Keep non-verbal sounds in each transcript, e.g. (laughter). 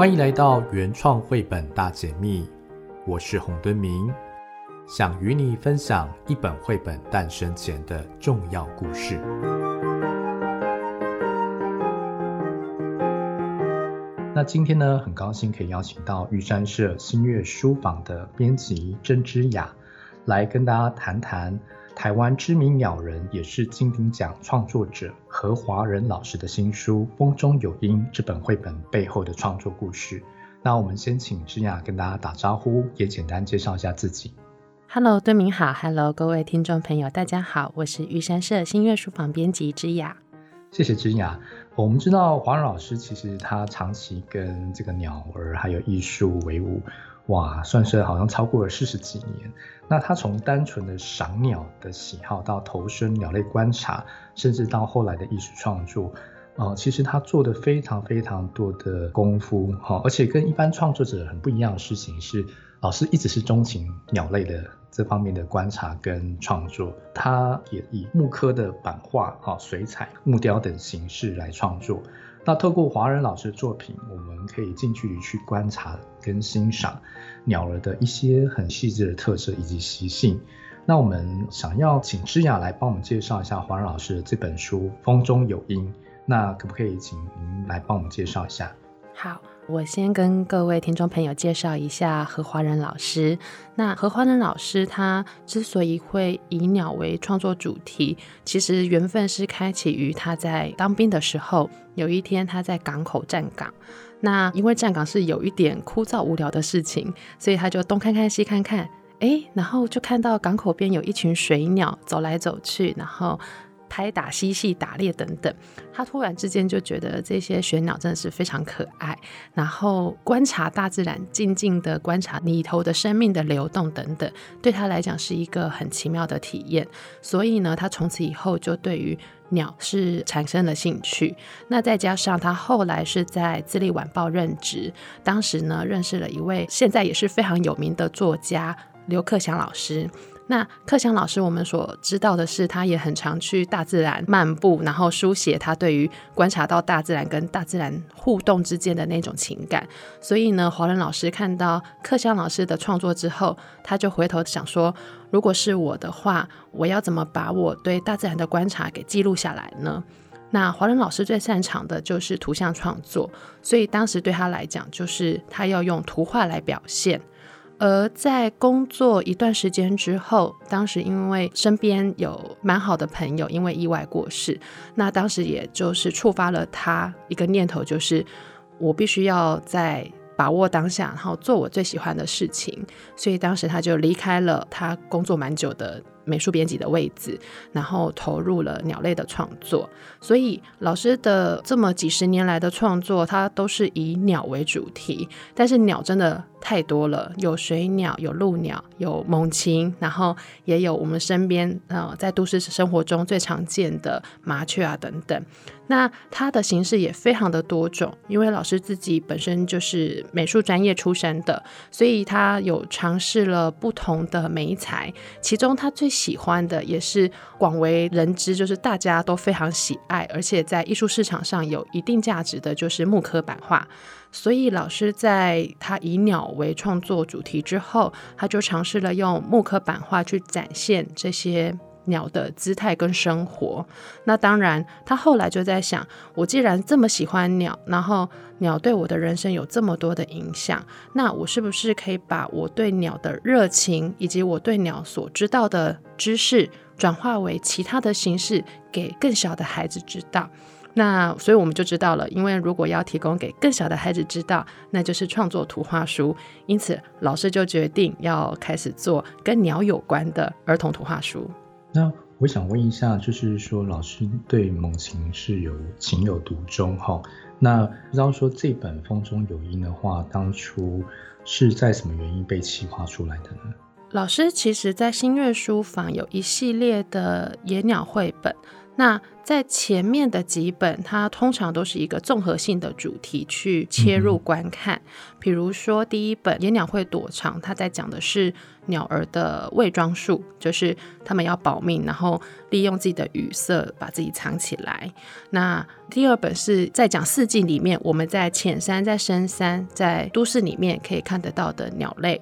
欢迎来到原创绘本大解密，我是洪敦明，想与你分享一本绘本诞生前的重要故事。那今天呢，很高兴可以邀请到玉山社新月书房的编辑曾之雅，来跟大家谈谈台湾知名鸟人，也是金鼎奖创作者何华仁老师的新书《风中有鹰》这本绘本背后的创作故事。那我们先请之雅跟大家打招呼，也简单介绍一下自己。Hello，敦明好，Hello，各位听众朋友，大家好，我是玉山社新月书房编辑之雅。谢谢之雅。我们知道华仁老师其实他长期跟这个鸟儿还有艺术为伍，哇，算是好像超过了四十几年。那他从单纯的赏鸟的喜好，到投身鸟类观察，甚至到后来的艺术创作，呃，其实他做的非常非常多的功夫，哈，而且跟一般创作者很不一样的事情是，老师一直是钟情鸟类的。这方面的观察跟创作，他也以木刻的版画、哈水彩、木雕等形式来创作。那透过华人老师的作品，我们可以近距离去观察跟欣赏鸟儿的一些很细致的特色以及习性。那我们想要请知雅来帮我们介绍一下华人老师的这本书《风中有音》，那可不可以请您来帮我们介绍一下？好。我先跟各位听众朋友介绍一下何华仁老师。那何华仁老师他之所以会以鸟为创作主题，其实缘分是开启于他在当兵的时候。有一天他在港口站岗，那因为站岗是有一点枯燥无聊的事情，所以他就东看看西看看，哎，然后就看到港口边有一群水鸟走来走去，然后。拍打嬉戏、打猎等等，他突然之间就觉得这些玄鸟真的是非常可爱。然后观察大自然，静静的观察里头的生命的流动等等，对他来讲是一个很奇妙的体验。所以呢，他从此以后就对于鸟是产生了兴趣。那再加上他后来是在《自立晚报》任职，当时呢认识了一位现在也是非常有名的作家刘克祥老师。那克襄老师，我们所知道的是，他也很常去大自然漫步，然后书写他对于观察到大自然跟大自然互动之间的那种情感。所以呢，华仁老师看到克襄老师的创作之后，他就回头想说，如果是我的话，我要怎么把我对大自然的观察给记录下来呢？那华仁老师最擅长的就是图像创作，所以当时对他来讲，就是他要用图画来表现。而在工作一段时间之后，当时因为身边有蛮好的朋友因为意外过世，那当时也就是触发了他一个念头，就是我必须要在把握当下，然后做我最喜欢的事情，所以当时他就离开了他工作蛮久的美术编辑的位置，然后投入了鸟类的创作。所以老师的这么几十年来的创作，它都是以鸟为主题，但是鸟真的。太多了，有水鸟，有鹭鸟，有猛禽，然后也有我们身边呃，在都市生活中最常见的麻雀啊等等。那它的形式也非常的多种，因为老师自己本身就是美术专业出身的，所以他有尝试了不同的媒材。其中他最喜欢的也是广为人知，就是大家都非常喜爱，而且在艺术市场上有一定价值的，就是木刻版画。所以老师在他以鸟为创作主题之后，他就尝试了用木刻版画去展现这些鸟的姿态跟生活。那当然，他后来就在想，我既然这么喜欢鸟，然后鸟对我的人生有这么多的影响，那我是不是可以把我对鸟的热情，以及我对鸟所知道的知识，转化为其他的形式，给更小的孩子知道？那所以我们就知道了，因为如果要提供给更小的孩子知道，那就是创作图画书。因此，老师就决定要开始做跟鸟有关的儿童图画书。那我想问一下，就是说老师对猛禽是有情有独钟哈？那不知道说这本《风中有鹰》的话，当初是在什么原因被企划出来的呢？老师其实在新月书房有一系列的野鸟绘本。那在前面的几本，它通常都是一个综合性的主题去切入观看。嗯、比如说第一本《野鸟会躲藏》，它在讲的是鸟儿的伪装术，就是它们要保命，然后利用自己的羽色把自己藏起来。那第二本是在讲四季里面，我们在浅山、在深山、在都市里面可以看得到的鸟类。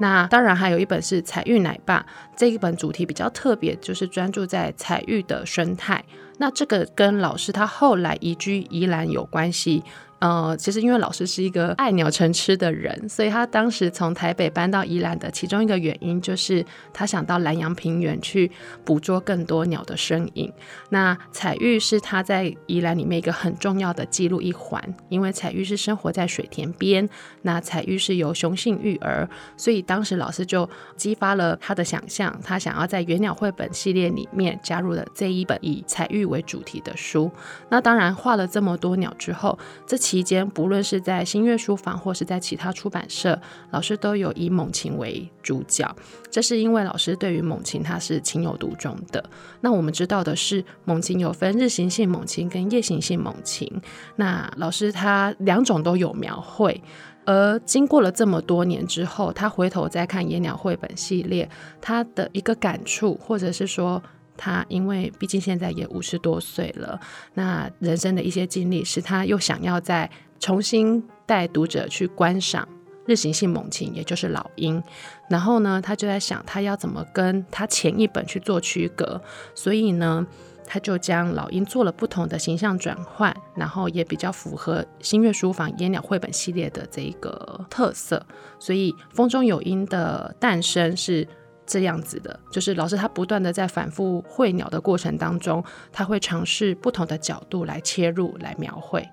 那当然还有一本是彩玉奶爸，这一本主题比较特别，就是专注在彩玉的生态。那这个跟老师他后来移居宜兰有关系。呃，其实因为老师是一个爱鸟成痴的人，所以他当时从台北搬到宜兰的其中一个原因，就是他想到兰阳平原去捕捉更多鸟的身影。那彩玉是他在宜兰里面一个很重要的记录一环，因为彩玉是生活在水田边，那彩玉是由雄性育儿，所以当时老师就激发了他的想象，他想要在原鸟绘本系列里面加入了这一本以彩玉为主题的书。那当然画了这么多鸟之后，这期间，不论是在新月书房或是在其他出版社，老师都有以猛禽为主角。这是因为老师对于猛禽它是情有独钟的。那我们知道的是，猛禽有分日行性猛禽跟夜行性猛禽。那老师他两种都有描绘。而经过了这么多年之后，他回头再看野鸟绘本系列，他的一个感触，或者是说。他因为毕竟现在也五十多岁了，那人生的一些经历使他又想要再重新带读者去观赏日行性猛禽，也就是老鹰。然后呢，他就在想他要怎么跟他前一本去做区隔，所以呢，他就将老鹰做了不同的形象转换，然后也比较符合新月书房野鸟绘本系列的这一个特色。所以风中有鹰的诞生是。这样子的，就是老师他不断的在反复绘鸟的过程当中，他会尝试不同的角度来切入来描绘。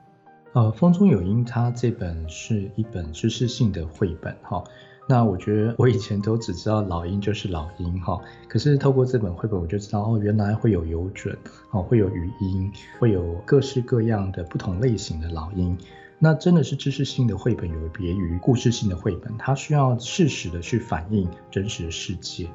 呃，风中有鹰，它这本是一本知识性的绘本哈。那我觉得我以前都只知道老鹰就是老鹰哈，可是透过这本绘本，我就知道哦，原来会有游隼，哦，会有语音，会有各式各样的不同类型的老鹰。那真的是知识性的绘本，有别于故事性的绘本，它需要适时的去反映真实的世界。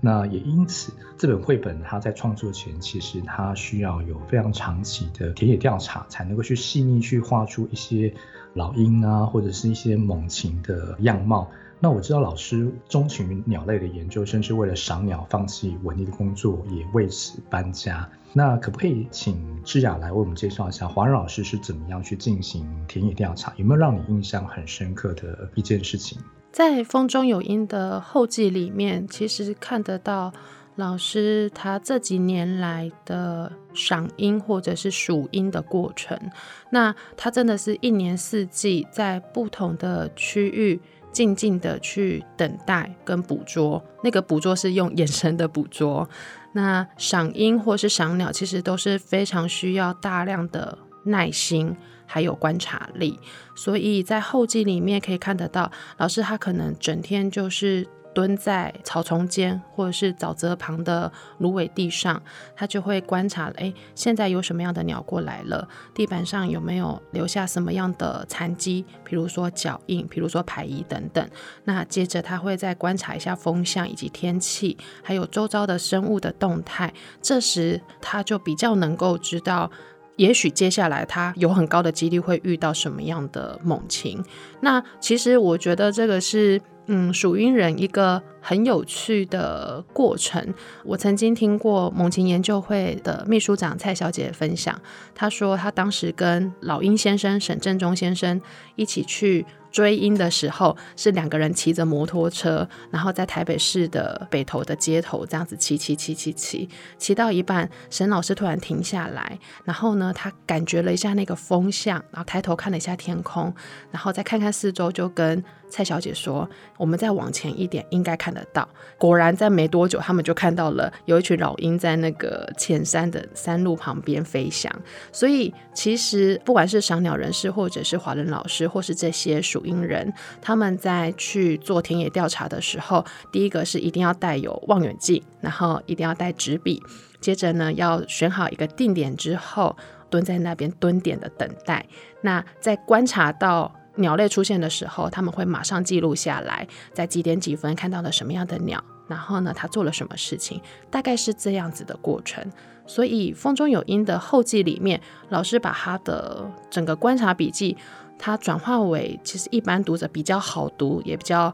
那也因此，这本绘本它在创作前，其实它需要有非常长期的田野调查，才能够去细腻去画出一些老鹰啊，或者是一些猛禽的样貌。那我知道老师钟情于鸟类的研究，甚至为了赏鸟放弃稳定的工作，也为此搬家。那可不可以请智雅来为我们介绍一下华仁老师是怎么样去进行田野调查？有没有让你印象很深刻的一件事情？在《风中有鹰》的后记里面，其实看得到老师他这几年来的赏鹰或者是数鹰的过程。那他真的是一年四季在不同的区域。静静的去等待跟捕捉，那个捕捉是用眼神的捕捉。那赏鹰或是赏鸟，其实都是非常需要大量的耐心，还有观察力。所以在后记里面可以看得到，老师他可能整天就是。蹲在草丛间或者是沼泽旁的芦苇地上，他就会观察，哎，现在有什么样的鸟过来了？地板上有没有留下什么样的残迹？比如说脚印，比如说排遗等等。那接着他会再观察一下风向以及天气，还有周遭的生物的动态。这时他就比较能够知道，也许接下来他有很高的几率会遇到什么样的猛禽。那其实我觉得这个是。嗯，属鹰人一个很有趣的过程。我曾经听过猛禽研究会的秘书长蔡小姐分享，她说她当时跟老鹰先生沈正中先生一起去。追鹰的时候是两个人骑着摩托车，然后在台北市的北投的街头这样子骑骑骑骑骑，骑到一半，沈老师突然停下来，然后呢，他感觉了一下那个风向，然后抬头看了一下天空，然后再看看四周，就跟蔡小姐说：“我们再往前一点，应该看得到。”果然，在没多久，他们就看到了有一群老鹰在那个浅山的山路旁边飞翔。所以，其实不管是赏鸟人士，或者是华人老师，或是这些属鹰人，他们在去做田野调查的时候，第一个是一定要带有望远镜，然后一定要带纸笔，接着呢，要选好一个定点之后，蹲在那边蹲点的等待。那在观察到鸟类出现的时候，他们会马上记录下来，在几点几分看到了什么样的鸟，然后呢，他做了什么事情，大概是这样子的过程。所以《风中有鹰》的后记里面，老师把他的整个观察笔记，他转化为其实一般读者比较好读，也比较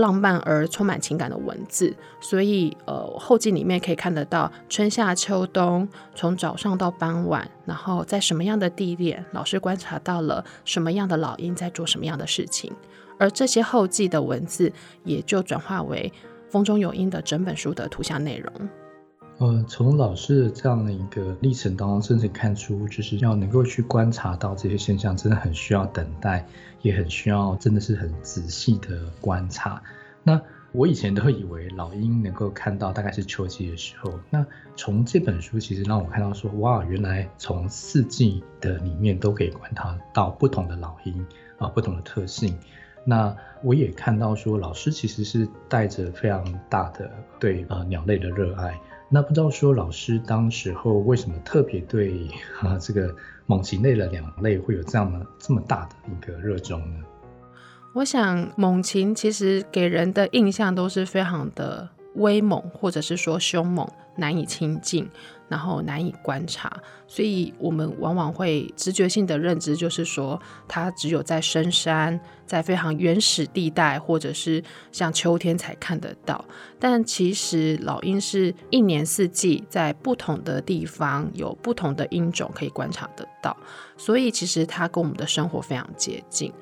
浪漫而充满情感的文字。所以呃，后记里面可以看得到春夏秋冬，从早上到傍晚，然后在什么样的地点，老师观察到了什么样的老鹰在做什么样的事情，而这些后记的文字也就转化为《风中有鹰》的整本书的图像内容。呃，从老师的这样的一个历程当中，甚至看出，就是要能够去观察到这些现象，真的很需要等待，也很需要，真的是很仔细的观察。那我以前都会以为老鹰能够看到大概是秋季的时候，那从这本书其实让我看到说，哇，原来从四季的里面都可以观察到不同的老鹰啊，不同的特性。那我也看到说，老师其实是带着非常大的对呃鸟类的热爱。那不知道说老师当时候为什么特别对啊这个猛禽类的两类会有这样的这么大的一个热衷呢？我想猛禽其实给人的印象都是非常的威猛，或者是说凶猛，难以亲近。然后难以观察，所以我们往往会直觉性的认知就是说，它只有在深山，在非常原始地带，或者是像秋天才看得到。但其实老鹰是一年四季在不同的地方有不同的鹰种可以观察得到，所以其实它跟我们的生活非常接近。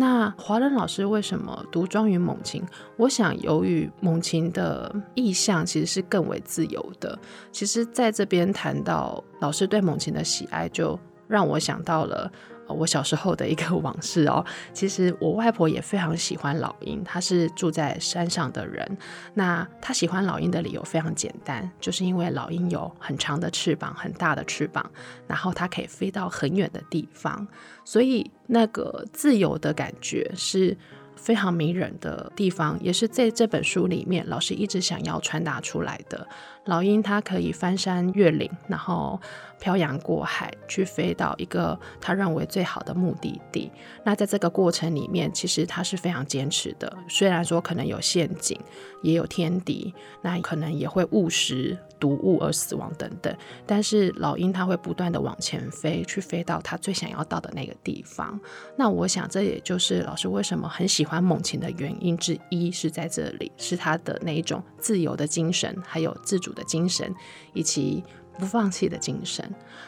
那华仁老师为什么独庄于猛禽？我想，由于猛禽的意象其实是更为自由的。其实，在这边谈到老师对猛禽的喜爱，就让我想到了。我小时候的一个 (laughs) 往事哦，其实我外婆也非常喜欢老鹰，她是住在山上的人。那她喜欢老鹰的理由非常简单，就是因为老鹰有很长的翅膀，很大的翅膀，然后它可以飞到很远的地方，所以那个自由的感觉是非常迷人的地方，也是在这本书里面老师一直想要传达出来的。老鹰它可以翻山越岭，然后漂洋过海，去飞到一个它认为最好的目的地。那在这个过程里面，其实它是非常坚持的。虽然说可能有陷阱，也有天敌，那可能也会误食毒物而死亡等等。但是老鹰它会不断的往前飞，去飞到它最想要到的那个地方。那我想这也就是老师为什么很喜欢猛禽的原因之一，是在这里，是他的那一种自由的精神，还有自主的精神以及不放弃的精神。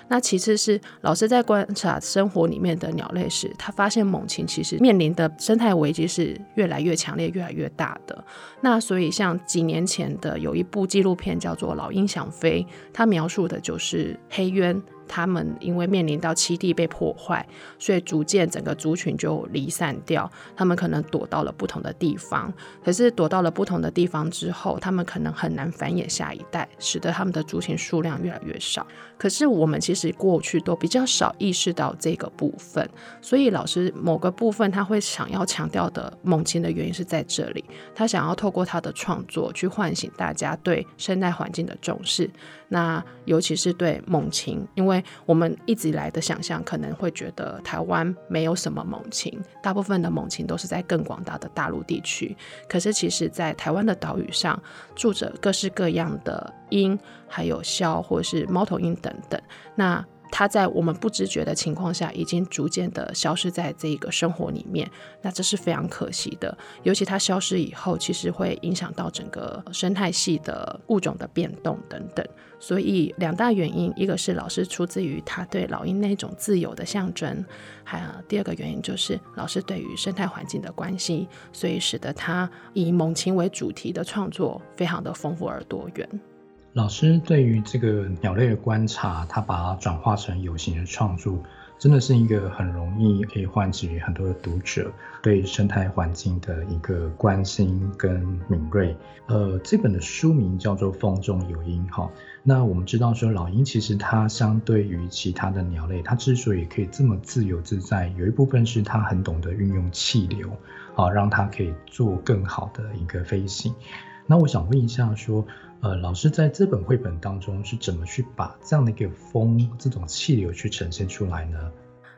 那其次是老师在观察生活里面的鸟类时，他发现猛禽其实面临的生态危机是越来越强烈、越来越大的。那所以像几年前的有一部纪录片叫做《老鹰想飞》，它描述的就是黑鸢。他们因为面临到栖地被破坏，所以逐渐整个族群就离散掉。他们可能躲到了不同的地方，可是躲到了不同的地方之后，他们可能很难繁衍下一代，使得他们的族群数量越来越少。可是我们其实过去都比较少意识到这个部分，所以老师某个部分他会想要强调的猛禽的原因是在这里，他想要透过他的创作去唤醒大家对生态环境的重视。那尤其是对猛禽，因为我们一直以来的想象可能会觉得台湾没有什么猛禽，大部分的猛禽都是在更广大的大陆地区。可是其实，在台湾的岛屿上，住着各式各样的鹰，还有鸮或是猫头鹰等等。那它在我们不知觉的情况下，已经逐渐的消失在这个生活里面，那这是非常可惜的。尤其它消失以后，其实会影响到整个生态系的物种的变动等等。所以两大原因，一个是老师出自于他对老鹰那种自由的象征，还有第二个原因就是老师对于生态环境的关系，所以使得他以猛禽为主题的创作非常的丰富而多元。老师对于这个鸟类的观察，他把它转化成有形的创作，真的是一个很容易可以唤起很多的读者对生态环境的一个关心跟敏锐。呃，这本的书名叫做《风中有鹰》哈。那我们知道说，老鹰其实它相对于其他的鸟类，它之所以可以这么自由自在，有一部分是它很懂得运用气流，啊，让它可以做更好的一个飞行。那我想问一下说，呃，老师在这本绘本当中是怎么去把这样的一个风这种气流去呈现出来呢？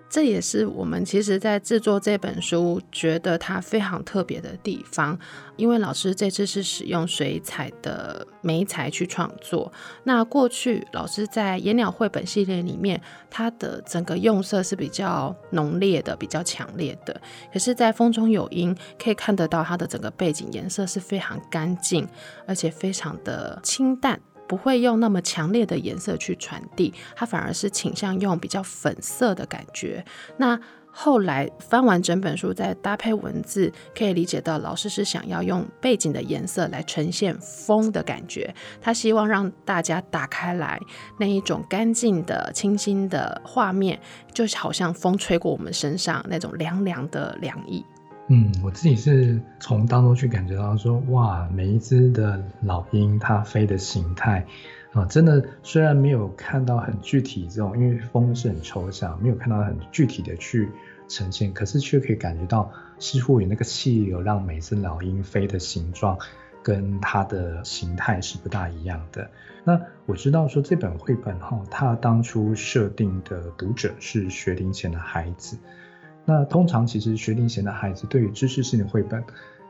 这也是我们其实在制作这本书觉得它非常特别的地方，因为老师这次是使用水彩的媒材去创作。那过去老师在野鸟绘本系列里面，它的整个用色是比较浓烈的、比较强烈的。可是，在风中有鹰可以看得到它的整个背景颜色是非常干净，而且非常的清淡。不会用那么强烈的颜色去传递，它反而是倾向用比较粉色的感觉。那后来翻完整本书，再搭配文字，可以理解到老师是想要用背景的颜色来呈现风的感觉。他希望让大家打开来那一种干净的、清新的画面，就好像风吹过我们身上那种凉凉的凉意。嗯，我自己是从当中去感觉到说，哇，每一只的老鹰它飞的形态啊，真的虽然没有看到很具体这种，因为风是很抽象，没有看到很具体的去呈现，可是却可以感觉到似乎有那个气流让每只老鹰飞的形状跟它的形态是不大一样的。那我知道说这本绘本哈，它当初设定的读者是学龄前的孩子。那通常其实学龄前的孩子对于知识性的绘本，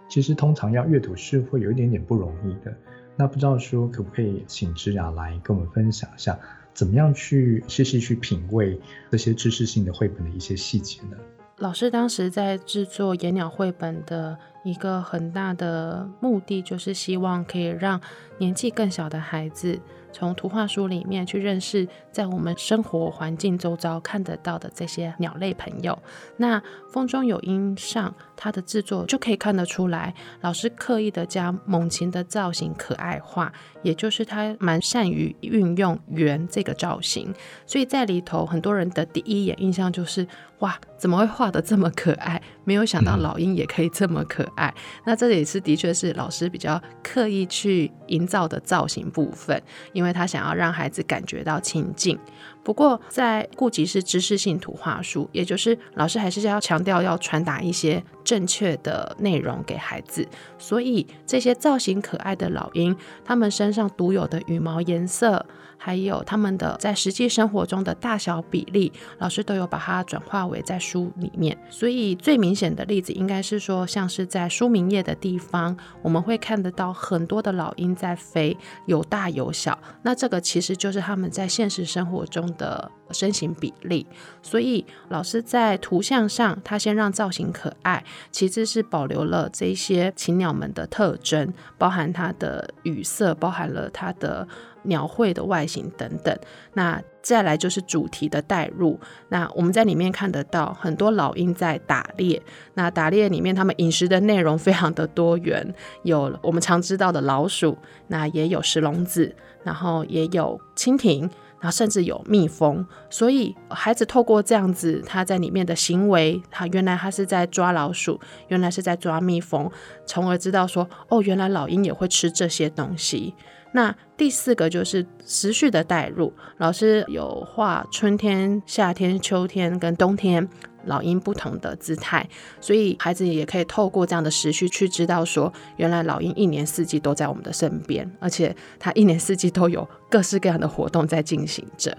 其实通常要阅读是会有一点点不容易的。那不知道说可不可以请芝雅来跟我们分享一下，怎么样去细细去品味这些知识性的绘本的一些细节呢？老师当时在制作野鸟绘本的一个很大的目的，就是希望可以让年纪更小的孩子。从图画书里面去认识，在我们生活环境周遭看得到的这些鸟类朋友。那风中有鹰上，它的制作就可以看得出来，老师刻意的将猛禽的造型可爱化，也就是他蛮善于运用圆这个造型。所以在里头，很多人的第一眼印象就是，哇，怎么会画得这么可爱？没有想到老鹰也可以这么可爱。那这也是的确是老师比较刻意去营造的造型部分，因为因为他想要让孩子感觉到亲近。不过，在顾及是知识性图画书，也就是老师还是要强调要传达一些正确的内容给孩子，所以这些造型可爱的老鹰，他们身上独有的羽毛颜色。还有他们的在实际生活中的大小比例，老师都有把它转化为在书里面。所以最明显的例子应该是说，像是在书名页的地方，我们会看得到很多的老鹰在飞，有大有小。那这个其实就是他们在现实生活中的身形比例。所以老师在图像上，他先让造型可爱，其次是保留了这些禽鸟们的特征，包含它的羽色，包含了它的。鸟喙的外形等等，那再来就是主题的带入。那我们在里面看得到很多老鹰在打猎，那打猎里面他们饮食的内容非常的多元，有我们常知道的老鼠，那也有石笼子，然后也有蜻蜓，然后甚至有蜜蜂。所以孩子透过这样子他在里面的行为，他原来他是在抓老鼠，原来是在抓蜜蜂，从而知道说哦，原来老鹰也会吃这些东西。那第四个就是时序的带入，老师有画春天、夏天、秋天跟冬天。老鹰不同的姿态，所以孩子也可以透过这样的时序去知道说，原来老鹰一年四季都在我们的身边，而且它一年四季都有各式各样的活动在进行着。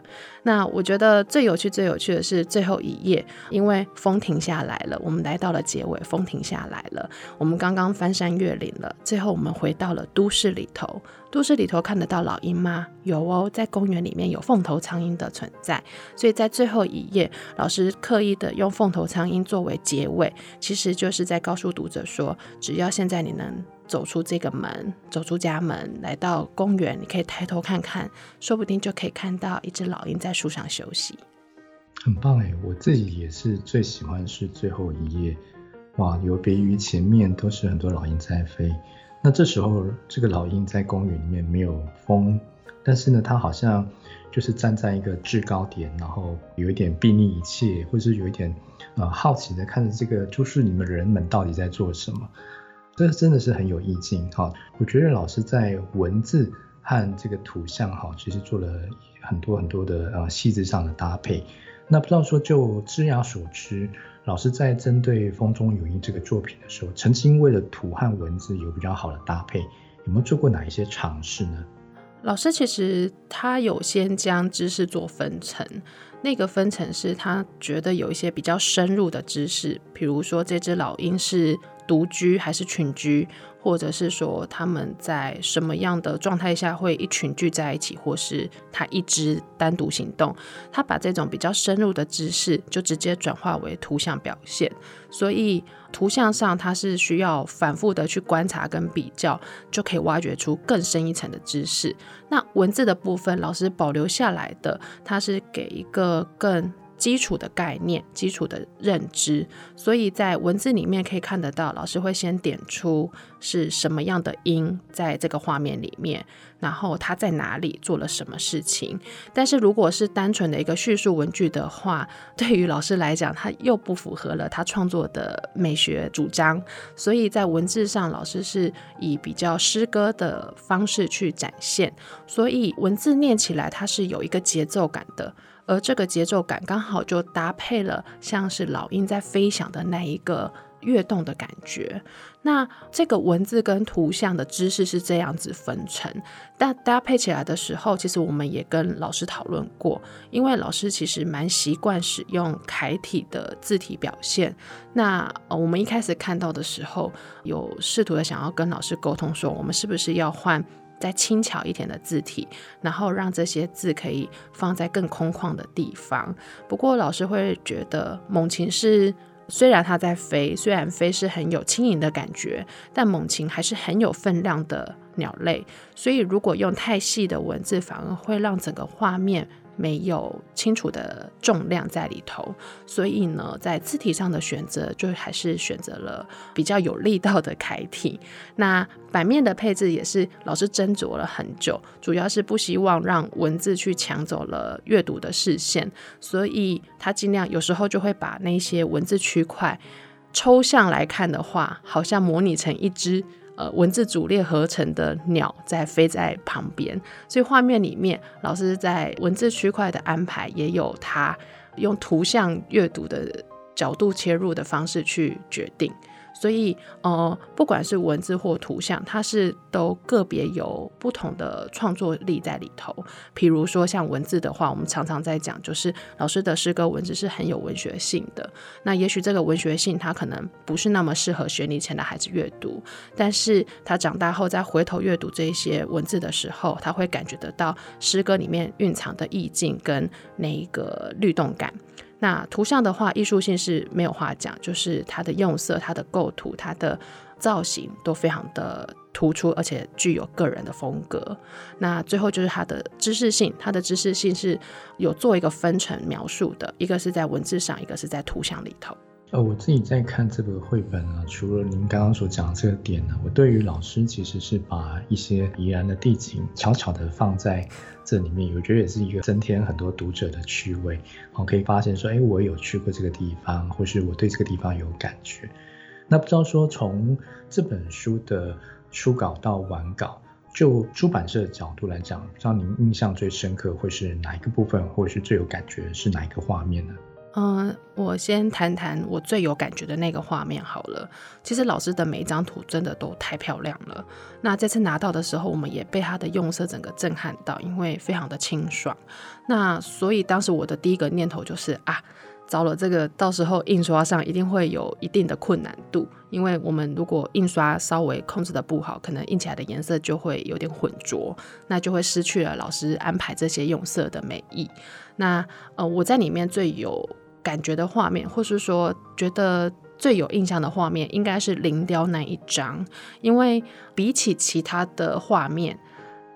那我觉得最有趣、最有趣的是最后一页，因为风停下来了，我们来到了结尾，风停下来了，我们刚刚翻山越岭了，最后我们回到了都市里头。都市里头看得到老鹰吗？有哦，在公园里面有凤头苍鹰的存在，所以在最后一页，老师刻意的用凤头苍鹰作为结尾，其实就是在告诉读者说，只要现在你能走出这个门，走出家门，来到公园，你可以抬头看看，说不定就可以看到一只老鹰在树上休息。很棒哎，我自己也是最喜欢是最后一页，哇，有别于前面都是很多老鹰在飞。那这时候，这个老鹰在公园里面没有风，但是呢，它好像就是站在一个制高点，然后有一点睥睨一切，或是有一点呃好奇的看着这个就是你们人们到底在做什么。这真的是很有意境哈。我觉得老师在文字和这个图像哈，其实做了很多很多的呃细致上的搭配。那不知道说就知雅所知。老师在针对《风中有鹰》这个作品的时候，曾经为了图和文字有比较好的搭配，有没有做过哪一些尝试呢？老师其实他有先将知识做分层。那个分层是他觉得有一些比较深入的知识，比如说这只老鹰是独居还是群居。或者是说他们在什么样的状态下会一群聚在一起，或是他一只单独行动，他把这种比较深入的知识就直接转化为图像表现，所以图像上它是需要反复的去观察跟比较，就可以挖掘出更深一层的知识。那文字的部分，老师保留下来的，它是给一个更。基础的概念，基础的认知，所以在文字里面可以看得到，老师会先点出是什么样的音在这个画面里面，然后他在哪里做了什么事情。但是如果是单纯的一个叙述文句的话，对于老师来讲，他又不符合了他创作的美学主张，所以在文字上，老师是以比较诗歌的方式去展现，所以文字念起来它是有一个节奏感的。而这个节奏感刚好就搭配了像是老鹰在飞翔的那一个跃动的感觉。那这个文字跟图像的知识是这样子分成，但搭配起来的时候，其实我们也跟老师讨论过，因为老师其实蛮习惯使用楷体的字体表现。那我们一开始看到的时候，有试图的想要跟老师沟通说，我们是不是要换？再轻巧一点的字体，然后让这些字可以放在更空旷的地方。不过老师会觉得，猛禽是虽然它在飞，虽然飞是很有轻盈的感觉，但猛禽还是很有分量的鸟类。所以如果用太细的文字，反而会让整个画面。没有清楚的重量在里头，所以呢，在字体上的选择就还是选择了比较有力道的楷体。那版面的配置也是老师斟酌了很久，主要是不希望让文字去抢走了阅读的视线，所以他尽量有时候就会把那些文字区块抽象来看的话，好像模拟成一只。呃，文字组列合成的鸟在飞在旁边，所以画面里面老师在文字区块的安排也有他用图像阅读的角度切入的方式去决定。所以，呃，不管是文字或图像，它是都个别有不同的创作力在里头。比如说，像文字的话，我们常常在讲，就是老师的诗歌文字是很有文学性的。那也许这个文学性，它可能不是那么适合学龄前的孩子阅读，但是他长大后再回头阅读这些文字的时候，他会感觉得到诗歌里面蕴藏的意境跟那一个律动感。那图像的话，艺术性是没有话讲，就是它的用色、它的构图、它的造型都非常的突出，而且具有个人的风格。那最后就是它的知识性，它的知识性是有做一个分层描述的，一个是在文字上，一个是在图像里头。呃，我自己在看这个绘本啊，除了您刚刚所讲的这个点呢，我对于老师其实是把一些宜兰的地景悄悄的放在这里面，我觉得也是一个增添很多读者的趣味。我可以发现说，哎，我有去过这个地方，或是我对这个地方有感觉。那不知道说从这本书的初稿到完稿，就出版社的角度来讲，不知道您印象最深刻会是哪一个部分，或者是最有感觉是哪一个画面呢？嗯，我先谈谈我最有感觉的那个画面好了。其实老师的每一张图真的都太漂亮了。那这次拿到的时候，我们也被他的用色整个震撼到，因为非常的清爽。那所以当时我的第一个念头就是啊，糟了，这个到时候印刷上一定会有一定的困难度，因为我们如果印刷稍微控制的不好，可能印起来的颜色就会有点混浊，那就会失去了老师安排这些用色的美意。那呃，我在里面最有感觉的画面，或是说觉得最有印象的画面，应该是林雕那一张，因为比起其他的画面，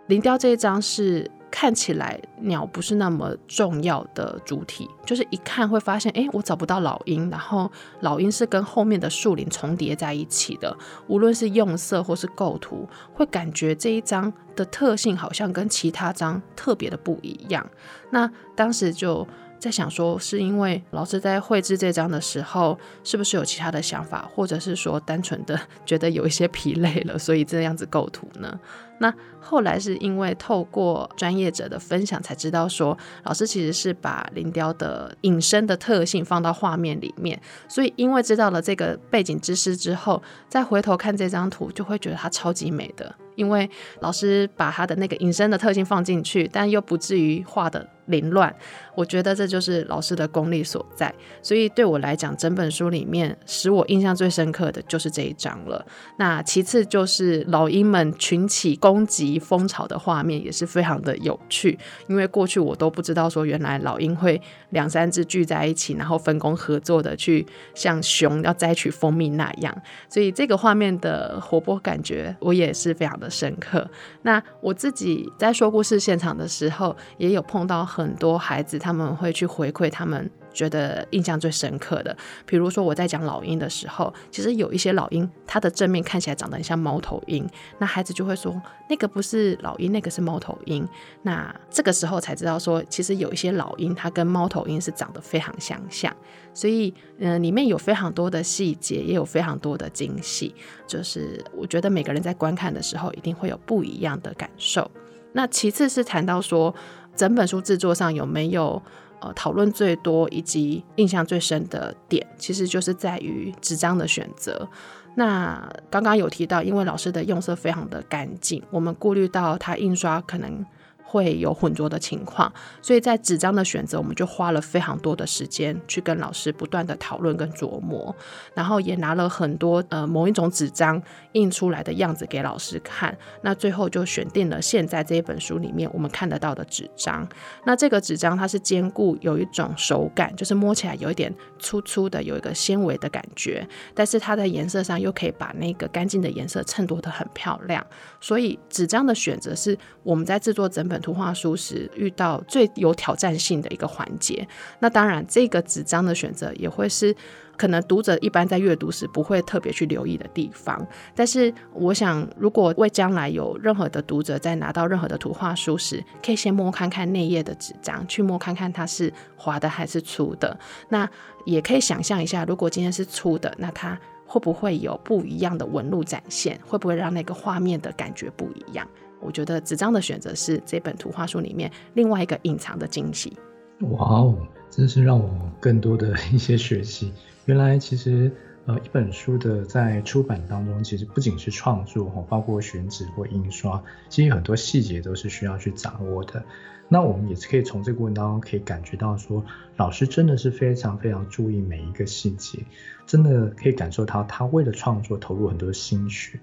林雕这一张是看起来鸟不是那么重要的主体，就是一看会发现，哎，我找不到老鹰，然后老鹰是跟后面的树林重叠在一起的，无论是用色或是构图，会感觉这一张的特性好像跟其他张特别的不一样。那当时就。在想说，是因为老师在绘制这张的时候，是不是有其他的想法，或者是说单纯的 (laughs) 觉得有一些疲累了，所以这样子构图呢？那后来是因为透过专业者的分享，才知道说老师其实是把林雕的隐身的特性放到画面里面，所以因为知道了这个背景知识之后，再回头看这张图，就会觉得它超级美的。因为老师把他的那个隐身的特性放进去，但又不至于画的凌乱。我觉得这就是老师的功力所在。所以对我来讲，整本书里面使我印象最深刻的就是这一章了。那其次就是老鹰们群起攻击蜂巢的画面，也是非常的有趣。因为过去我都不知道说，原来老鹰会两三只聚在一起，然后分工合作的去像熊要摘取蜂蜜那样。所以这个画面的活泼感觉，我也是非常的深刻。那我自己在说故事现场的时候，也有碰到很多孩子，他们会去回馈他们。觉得印象最深刻的，比如说我在讲老鹰的时候，其实有一些老鹰，它的正面看起来长得很像猫头鹰，那孩子就会说那个不是老鹰，那个是猫头鹰。那这个时候才知道说，其实有一些老鹰它跟猫头鹰是长得非常相像，所以嗯、里面有非常多的细节，也有非常多的惊喜，就是我觉得每个人在观看的时候一定会有不一样的感受。那其次是谈到说，整本书制作上有没有？呃，讨论最多以及印象最深的点，其实就是在于纸张的选择。那刚刚有提到，因为老师的用色非常的干净，我们顾虑到他印刷可能。会有混浊的情况，所以在纸张的选择，我们就花了非常多的时间去跟老师不断的讨论跟琢磨，然后也拿了很多呃某一种纸张印出来的样子给老师看，那最后就选定了现在这一本书里面我们看得到的纸张。那这个纸张它是兼顾有一种手感，就是摸起来有一点粗粗的，有一个纤维的感觉，但是它的颜色上又可以把那个干净的颜色衬托得很漂亮。所以纸张的选择是我们在制作整本。图画书时遇到最有挑战性的一个环节，那当然这个纸张的选择也会是可能读者一般在阅读时不会特别去留意的地方。但是我想，如果为将来有任何的读者在拿到任何的图画书时，可以先摸看看内页的纸张，去摸看看它是滑的还是粗的。那也可以想象一下，如果今天是粗的，那它会不会有不一样的纹路展现？会不会让那个画面的感觉不一样？我觉得纸张的选择是这本图画书里面另外一个隐藏的惊喜。哇哦，真是让我更多的 (laughs) 一些学习。原来其实呃一本书的在出版当中，其实不仅是创作哈，包括选纸或印刷，其实很多细节都是需要去掌握的。那我们也是可以从这个过程当中可以感觉到说，老师真的是非常非常注意每一个细节，真的可以感受到他为了创作投入很多心血。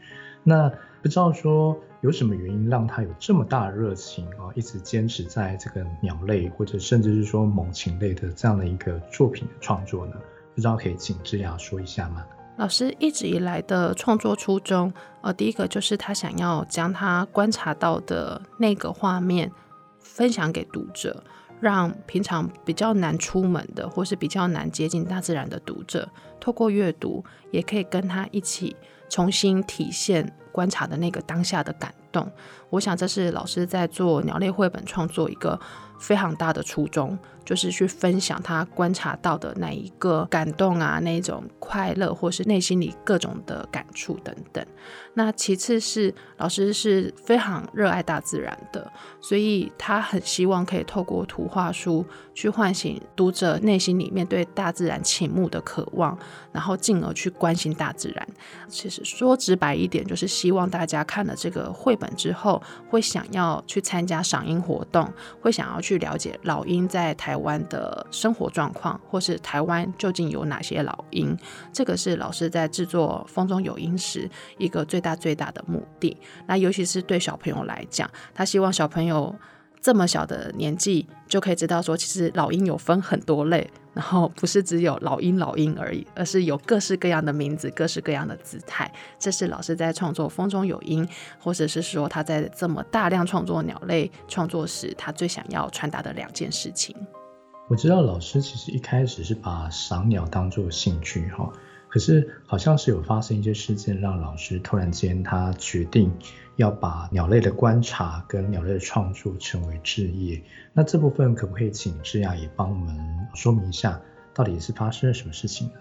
那不知道说有什么原因让他有这么大热情啊，一直坚持在这个鸟类或者甚至是说猛禽类的这样的一个作品的创作呢？不知道可以请智雅说一下吗？老师一直以来的创作初衷，呃，第一个就是他想要将他观察到的那个画面分享给读者，让平常比较难出门的或是比较难接近大自然的读者，透过阅读也可以跟他一起。重新体现观察的那个当下的感动，我想这是老师在做鸟类绘本创作一个非常大的初衷。就是去分享他观察到的那一个感动啊，那一种快乐，或是内心里各种的感触等等。那其次是老师是非常热爱大自然的，所以他很希望可以透过图画书去唤醒读者内心里面对大自然倾慕的渴望，然后进而去关心大自然。其实说直白一点，就是希望大家看了这个绘本之后，会想要去参加赏樱活动，会想要去了解老鹰在台湾。的生活状况，或是台湾究竟有哪些老鹰，这个是老师在制作《风中有鹰》时一个最大最大的目的。那尤其是对小朋友来讲，他希望小朋友这么小的年纪就可以知道说，其实老鹰有分很多类，然后不是只有老鹰老鹰而已，而是有各式各样的名字、各式各样的姿态。这是老师在创作《风中有鹰》，或者是说他在这么大量创作鸟类创作时，他最想要传达的两件事情。我知道老师其实一开始是把赏鸟当作兴趣哈，可是好像是有发生一些事件，让老师突然间他决定要把鸟类的观察跟鸟类的创作成为置业。那这部分可不可以请智雅也帮我们说明一下，到底是发生了什么事情呢？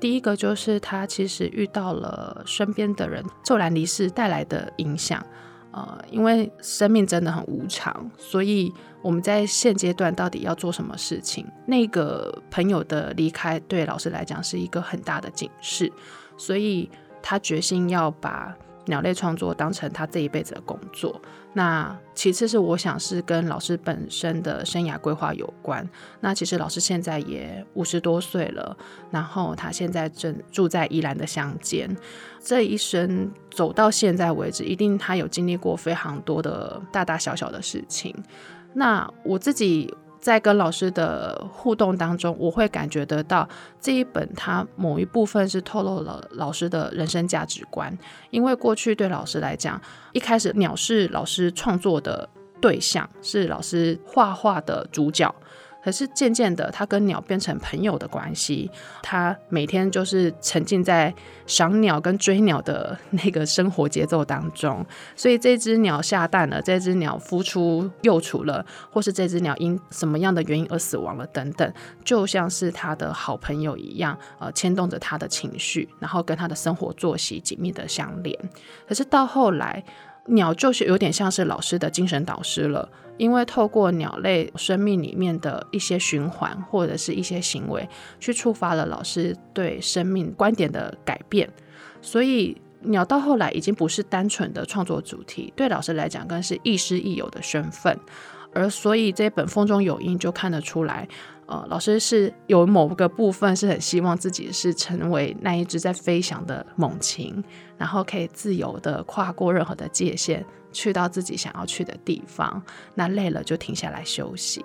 第一个就是他其实遇到了身边的人骤然离世带来的影响。呃，因为生命真的很无常，所以我们在现阶段到底要做什么事情？那个朋友的离开对老师来讲是一个很大的警示，所以他决心要把鸟类创作当成他这一辈子的工作。那其次是我想是跟老师本身的生涯规划有关。那其实老师现在也五十多岁了，然后他现在正住在宜兰的乡间。这一生走到现在为止，一定他有经历过非常多的大大小小的事情。那我自己。在跟老师的互动当中，我会感觉得到这一本它某一部分是透露了老师的人生价值观。因为过去对老师来讲，一开始鸟是老师创作的对象，是老师画画的主角。可是渐渐的，他跟鸟变成朋友的关系，他每天就是沉浸在赏鸟跟追鸟的那个生活节奏当中。所以这只鸟下蛋了，这只鸟孵出幼雏了，或是这只鸟因什么样的原因而死亡了等等，就像是他的好朋友一样，呃，牵动着他的情绪，然后跟他的生活作息紧密的相连。可是到后来，鸟就是有点像是老师的精神导师了。因为透过鸟类生命里面的一些循环或者是一些行为，去触发了老师对生命观点的改变，所以鸟到后来已经不是单纯的创作主题，对老师来讲更是亦师亦友的身份。而所以这本《风中有鹰》就看得出来，呃，老师是有某个部分是很希望自己是成为那一只在飞翔的猛禽，然后可以自由的跨过任何的界限。去到自己想要去的地方，那累了就停下来休息。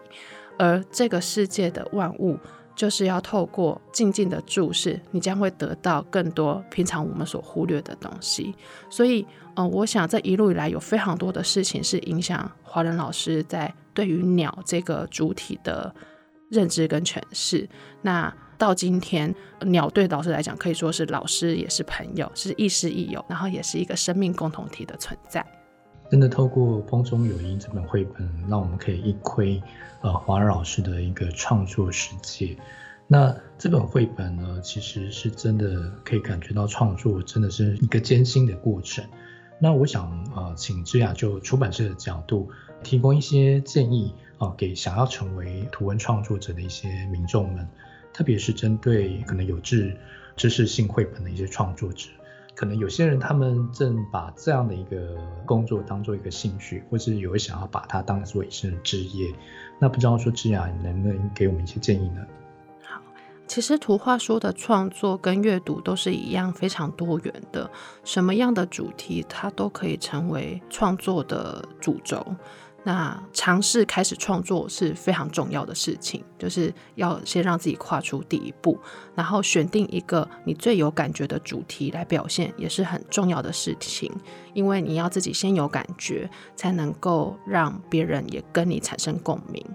而这个世界的万物，就是要透过静静的注视，你将会得到更多平常我们所忽略的东西。所以，嗯、呃，我想这一路以来有非常多的事情是影响华人老师在对于鸟这个主体的认知跟诠释。那到今天，鸟对老师来讲可以说是老师也是朋友，是亦师亦友，然后也是一个生命共同体的存在。真的透过《风中有音》这本绘本，让我们可以一窥呃华仁老师的一个创作世界。那这本绘本呢，其实是真的可以感觉到创作真的是一个艰辛的过程。那我想呃，请芝雅就出版社的角度提供一些建议啊、给想要成为图文创作者的一些民众们，特别是针对可能有志知识性绘本的一些创作者。可能有些人他们正把这样的一个工作当做一个兴趣，或是有想要把它当做一生的职业。那不知道说芝雅，你能不能给我们一些建议呢？好，其实图画书的创作跟阅读都是一样非常多元的，什么样的主题它都可以成为创作的主轴。那尝试开始创作是非常重要的事情，就是要先让自己跨出第一步，然后选定一个你最有感觉的主题来表现，也是很重要的事情。因为你要自己先有感觉，才能够让别人也跟你产生共鸣。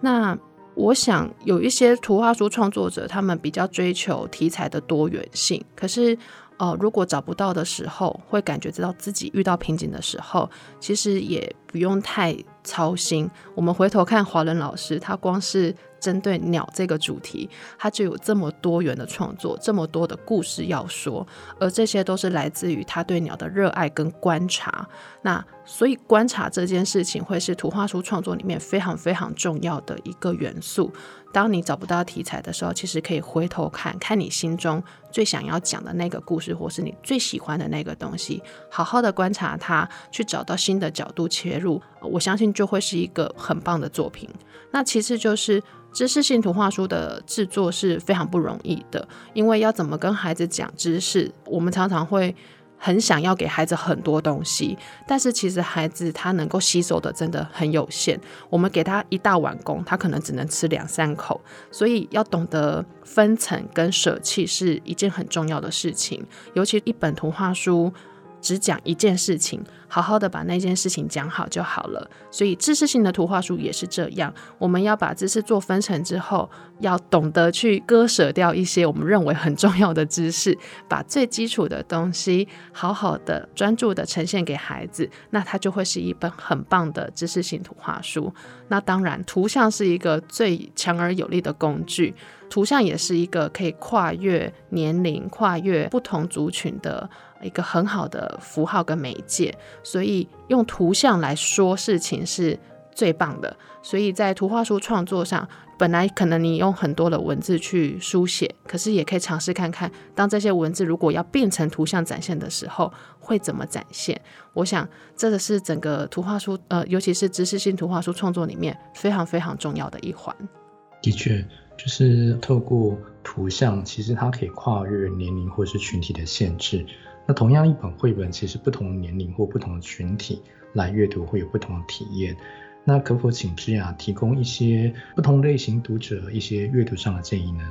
那我想有一些图画书创作者，他们比较追求题材的多元性，可是。哦，如果找不到的时候，会感觉知道自己遇到瓶颈的时候，其实也不用太操心。我们回头看华伦老师，他光是。针对鸟这个主题，他就有这么多元的创作，这么多的故事要说，而这些都是来自于他对鸟的热爱跟观察。那所以观察这件事情会是图画书创作里面非常非常重要的一个元素。当你找不到题材的时候，其实可以回头看看你心中最想要讲的那个故事，或是你最喜欢的那个东西，好好的观察它，去找到新的角度切入，我相信就会是一个很棒的作品。那其次就是。知识性图画书的制作是非常不容易的，因为要怎么跟孩子讲知识，我们常常会很想要给孩子很多东西，但是其实孩子他能够吸收的真的很有限。我们给他一大碗公，他可能只能吃两三口，所以要懂得分层跟舍弃是一件很重要的事情，尤其一本图画书。只讲一件事情，好好的把那件事情讲好就好了。所以知识性的图画书也是这样，我们要把知识做分层之后，要懂得去割舍掉一些我们认为很重要的知识，把最基础的东西好好的专注的呈现给孩子，那它就会是一本很棒的知识性图画书。那当然，图像是一个最强而有力的工具，图像也是一个可以跨越年龄、跨越不同族群的。一个很好的符号跟媒介，所以用图像来说事情是最棒的。所以在图画书创作上，本来可能你用很多的文字去书写，可是也可以尝试看看，当这些文字如果要变成图像展现的时候，会怎么展现？我想这个是整个图画书，呃，尤其是知识性图画书创作里面非常非常重要的一环。的确，就是透过图像，其实它可以跨越年龄或是群体的限制。那同样一本绘本，其实不同年龄或不同的群体来阅读会有不同的体验。那可否请芝雅提供一些不同类型读者一些阅读上的建议呢？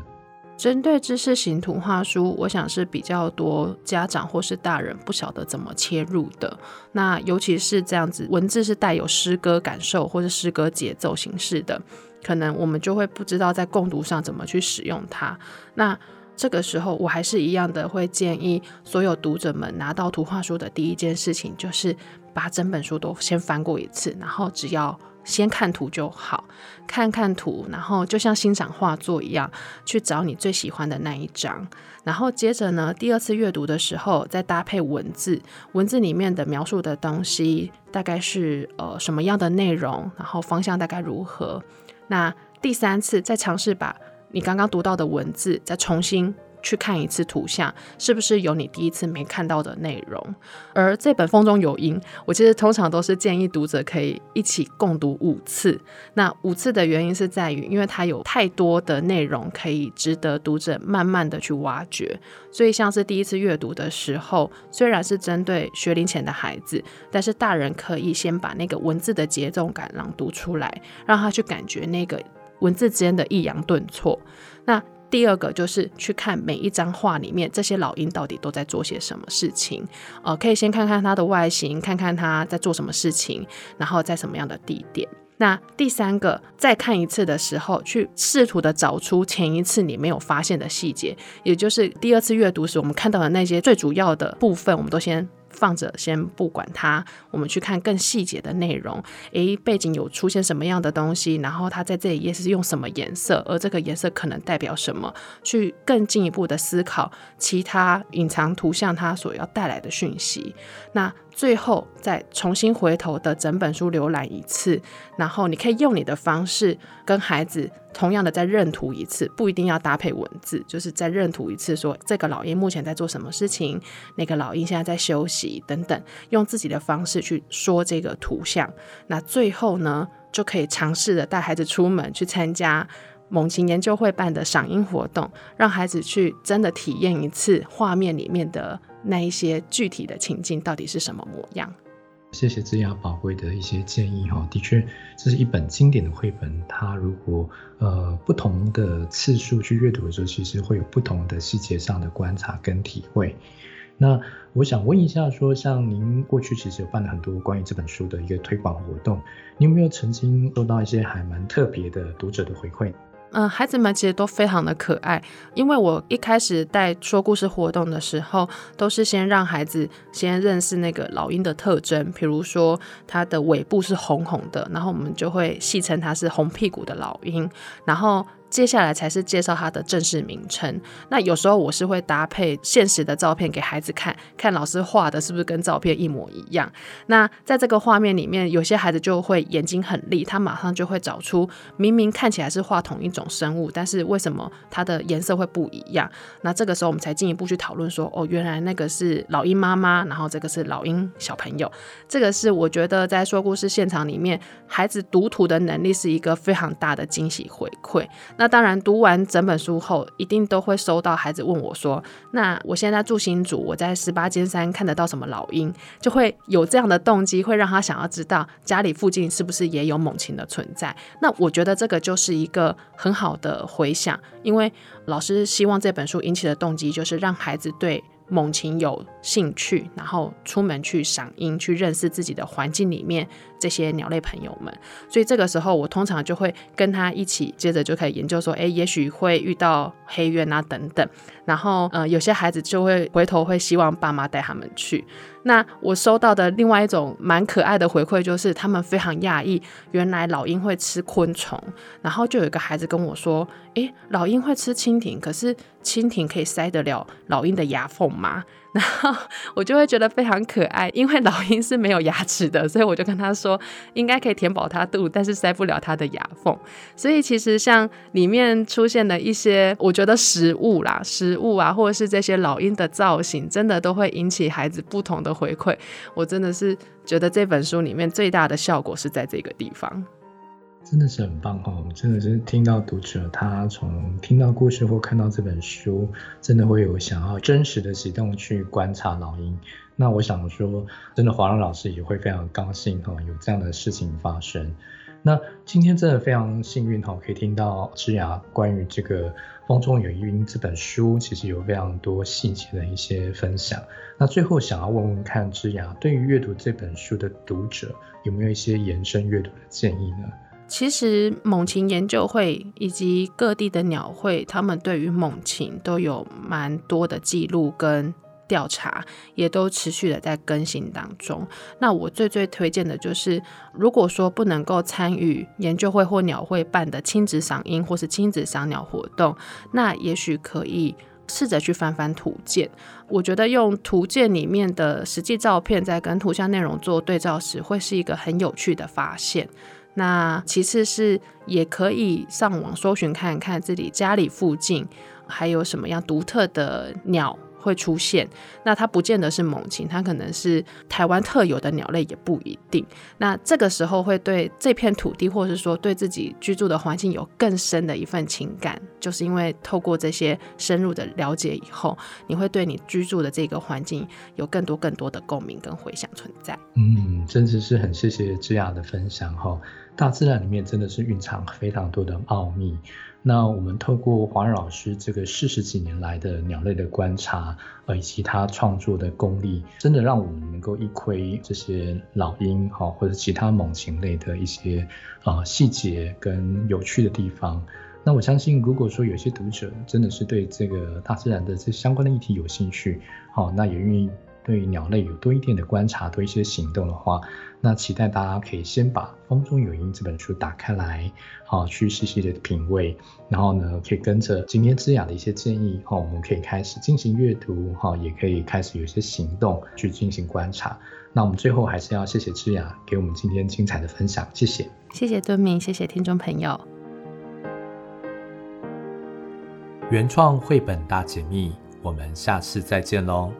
针对知识型图画书，我想是比较多家长或是大人不晓得怎么切入的。那尤其是这样子，文字是带有诗歌感受或者诗歌节奏形式的，可能我们就会不知道在共读上怎么去使用它。那这个时候，我还是一样的会建议所有读者们拿到图画书的第一件事情，就是把整本书都先翻过一次，然后只要先看图就好，看看图，然后就像欣赏画作一样，去找你最喜欢的那一张，然后接着呢，第二次阅读的时候再搭配文字，文字里面的描述的东西大概是呃什么样的内容，然后方向大概如何，那第三次再尝试把。你刚刚读到的文字，再重新去看一次图像，是不是有你第一次没看到的内容？而这本《风中有音》，我其实通常都是建议读者可以一起共读五次。那五次的原因是在于，因为它有太多的内容可以值得读者慢慢的去挖掘。所以，像是第一次阅读的时候，虽然是针对学龄前的孩子，但是大人可以先把那个文字的节奏感朗读出来，让他去感觉那个。文字之间的抑扬顿挫。那第二个就是去看每一张画里面这些老鹰到底都在做些什么事情。呃，可以先看看它的外形，看看它在做什么事情，然后在什么样的地点。那第三个，再看一次的时候，去试图的找出前一次你没有发现的细节，也就是第二次阅读时我们看到的那些最主要的部分，我们都先。放着先不管它，我们去看更细节的内容。诶，背景有出现什么样的东西？然后它在这一页是用什么颜色？而这个颜色可能代表什么？去更进一步的思考其他隐藏图像它所要带来的讯息。那最后再重新回头的整本书浏览一次，然后你可以用你的方式跟孩子同样的再认图一次，不一定要搭配文字，就是再认图一次，说这个老鹰目前在做什么事情，那个老鹰现在在休息等等，用自己的方式去说这个图像。那最后呢，就可以尝试着带孩子出门去参加猛禽研究会办的赏鹰活动，让孩子去真的体验一次画面里面的。那一些具体的情境到底是什么模样？谢谢芝雅宝贵的一些建议哈，的确，这是一本经典的绘本，它如果呃不同的次数去阅读的时候，其实会有不同的细节上的观察跟体会。那我想问一下，说像您过去其实有办了很多关于这本书的一个推广活动，你有没有曾经收到一些还蛮特别的读者的回馈？嗯，孩子们其实都非常的可爱，因为我一开始带说故事活动的时候，都是先让孩子先认识那个老鹰的特征，比如说它的尾部是红红的，然后我们就会戏称它是红屁股的老鹰，然后。接下来才是介绍它的正式名称。那有时候我是会搭配现实的照片给孩子看，看老师画的是不是跟照片一模一样。那在这个画面里面，有些孩子就会眼睛很利，他马上就会找出明明看起来是画同一种生物，但是为什么它的颜色会不一样？那这个时候我们才进一步去讨论说，哦，原来那个是老鹰妈妈，然后这个是老鹰小朋友。这个是我觉得在说故事现场里面，孩子读图的能力是一个非常大的惊喜回馈。那当然，读完整本书后，一定都会收到孩子问我说：“那我现在住新竹，我在十八尖山看得到什么老鹰？”就会有这样的动机，会让他想要知道家里附近是不是也有猛禽的存在。那我觉得这个就是一个很好的回想，因为老师希望这本书引起的动机就是让孩子对。猛禽有兴趣，然后出门去赏鹰，去认识自己的环境里面这些鸟类朋友们。所以这个时候，我通常就会跟他一起，接着就可以研究说，诶，也许会遇到黑鸢啊等等。然后呃，有些孩子就会回头会希望爸妈带他们去。那我收到的另外一种蛮可爱的回馈，就是他们非常讶异，原来老鹰会吃昆虫。然后就有一个孩子跟我说：“诶，老鹰会吃蜻蜓，可是蜻蜓可以塞得了老鹰的牙缝吗？”然后我就会觉得非常可爱，因为老鹰是没有牙齿的，所以我就跟他说，应该可以填饱它肚，但是塞不了它的牙缝。所以其实像里面出现的一些，我觉得食物啦、食物啊，或者是这些老鹰的造型，真的都会引起孩子不同的回馈。我真的是觉得这本书里面最大的效果是在这个地方。真的是很棒哦！真的是听到读者他从听到故事或看到这本书，真的会有想要真实的行动去观察老鹰。那我想说，真的华龙老师也会非常高兴哈，有这样的事情发生。那今天真的非常幸运哈，可以听到芝雅关于这个《风中有鹰》这本书，其实有非常多细节的一些分享。那最后想要问问看，芝雅对于阅读这本书的读者，有没有一些延伸阅读的建议呢？其实猛禽研究会以及各地的鸟会，他们对于猛禽都有蛮多的记录跟调查，也都持续的在更新当中。那我最最推荐的就是，如果说不能够参与研究会或鸟会办的亲子赏鹰或是亲子赏鸟活动，那也许可以试着去翻翻图鉴。我觉得用图鉴里面的实际照片在跟图像内容做对照时，会是一个很有趣的发现。那其次是也可以上网搜寻看看自己家里附近还有什么样独特的鸟会出现。那它不见得是猛禽，它可能是台湾特有的鸟类也不一定。那这个时候会对这片土地，或是说对自己居住的环境有更深的一份情感，就是因为透过这些深入的了解以后，你会对你居住的这个环境有更多更多的共鸣跟回响存在。嗯，真的是很谢谢芝雅的分享哈。大自然里面真的是蕴藏非常多的奥秘。那我们透过华伦老师这个四十几年来的鸟类的观察，呃，以及他创作的功力，真的让我们能够一窥这些老鹰哈，或者其他猛禽类的一些啊细节跟有趣的地方。那我相信，如果说有些读者真的是对这个大自然的这相关的议题有兴趣，好，那也愿意。对鸟类有多一点的观察，多一些行动的话，那期待大家可以先把《风中有鹰》这本书打开来，好，去细细的品味，然后呢，可以跟着今天之雅的一些建议，哈，我们可以开始进行阅读，哈，也可以开始有一些行动去进行观察。那我们最后还是要谢谢之雅给我们今天精彩的分享，谢谢，谢谢敦明，谢谢听众朋友。原创绘本大解密，我们下次再见喽。